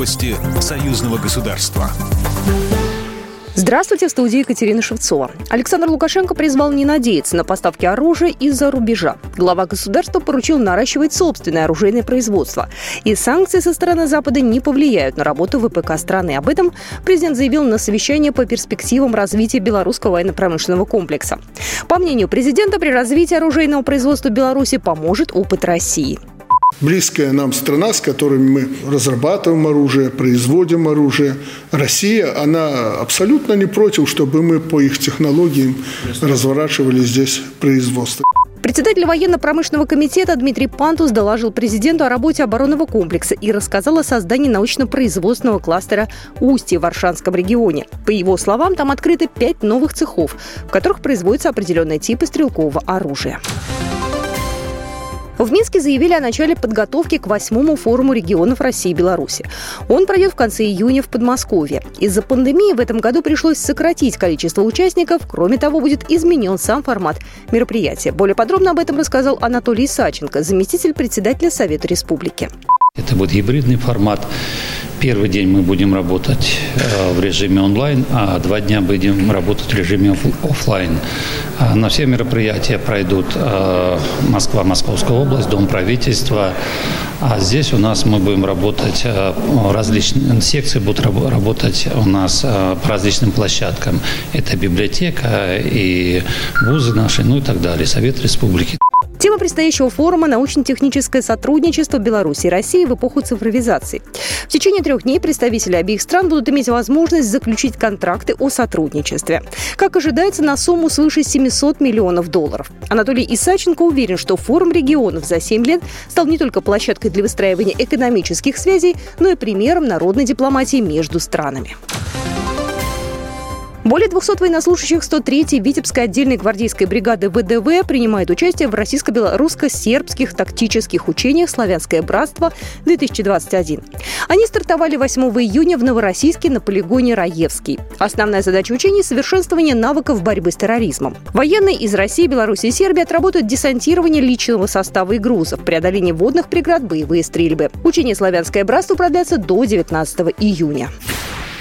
Новости союзного государства. Здравствуйте, в студии Екатерина Шевцова. Александр Лукашенко призвал не надеяться на поставки оружия из-за рубежа. Глава государства поручил наращивать собственное оружейное производство. И санкции со стороны Запада не повлияют на работу ВПК страны. Об этом президент заявил на совещании по перспективам развития белорусского военно-промышленного комплекса. По мнению президента, при развитии оружейного производства Беларуси поможет опыт России близкая нам страна, с которыми мы разрабатываем оружие, производим оружие. Россия, она абсолютно не против, чтобы мы по их технологиям разворачивали здесь производство. Председатель военно-промышленного комитета Дмитрий Пантус доложил президенту о работе оборонного комплекса и рассказал о создании научно-производственного кластера «Устье» в Варшанском регионе. По его словам, там открыты пять новых цехов, в которых производятся определенные типы стрелкового оружия. В Минске заявили о начале подготовки к восьмому форуму регионов России и Беларуси. Он пройдет в конце июня в Подмосковье. Из-за пандемии в этом году пришлось сократить количество участников. Кроме того, будет изменен сам формат мероприятия. Более подробно об этом рассказал Анатолий Саченко, заместитель председателя Совета Республики. Это будет гибридный формат. Первый день мы будем работать э, в режиме онлайн, а два дня будем работать в режиме офлайн. А на все мероприятия пройдут э, Москва, Московская область, Дом правительства. А здесь у нас мы будем работать, э, различные секции будут работать у нас по различным площадкам. Это библиотека и вузы наши, ну и так далее, Совет Республики. Тема предстоящего форума – научно-техническое сотрудничество Беларуси и России в эпоху цифровизации. В течение трех дней представители обеих стран будут иметь возможность заключить контракты о сотрудничестве. Как ожидается, на сумму свыше 700 миллионов долларов. Анатолий Исаченко уверен, что форум регионов за 7 лет стал не только площадкой для выстраивания экономических связей, но и примером народной дипломатии между странами. Более 200 военнослужащих 103-й Витебской отдельной гвардейской бригады ВДВ принимают участие в российско-белорусско-сербских тактических учениях «Славянское братство-2021». Они стартовали 8 июня в Новороссийске на полигоне Раевский. Основная задача учений – совершенствование навыков борьбы с терроризмом. Военные из России, Беларуси и Сербии отработают десантирование личного состава и грузов, преодоление водных преград, боевые стрельбы. Учение «Славянское братство» продлятся до 19 июня.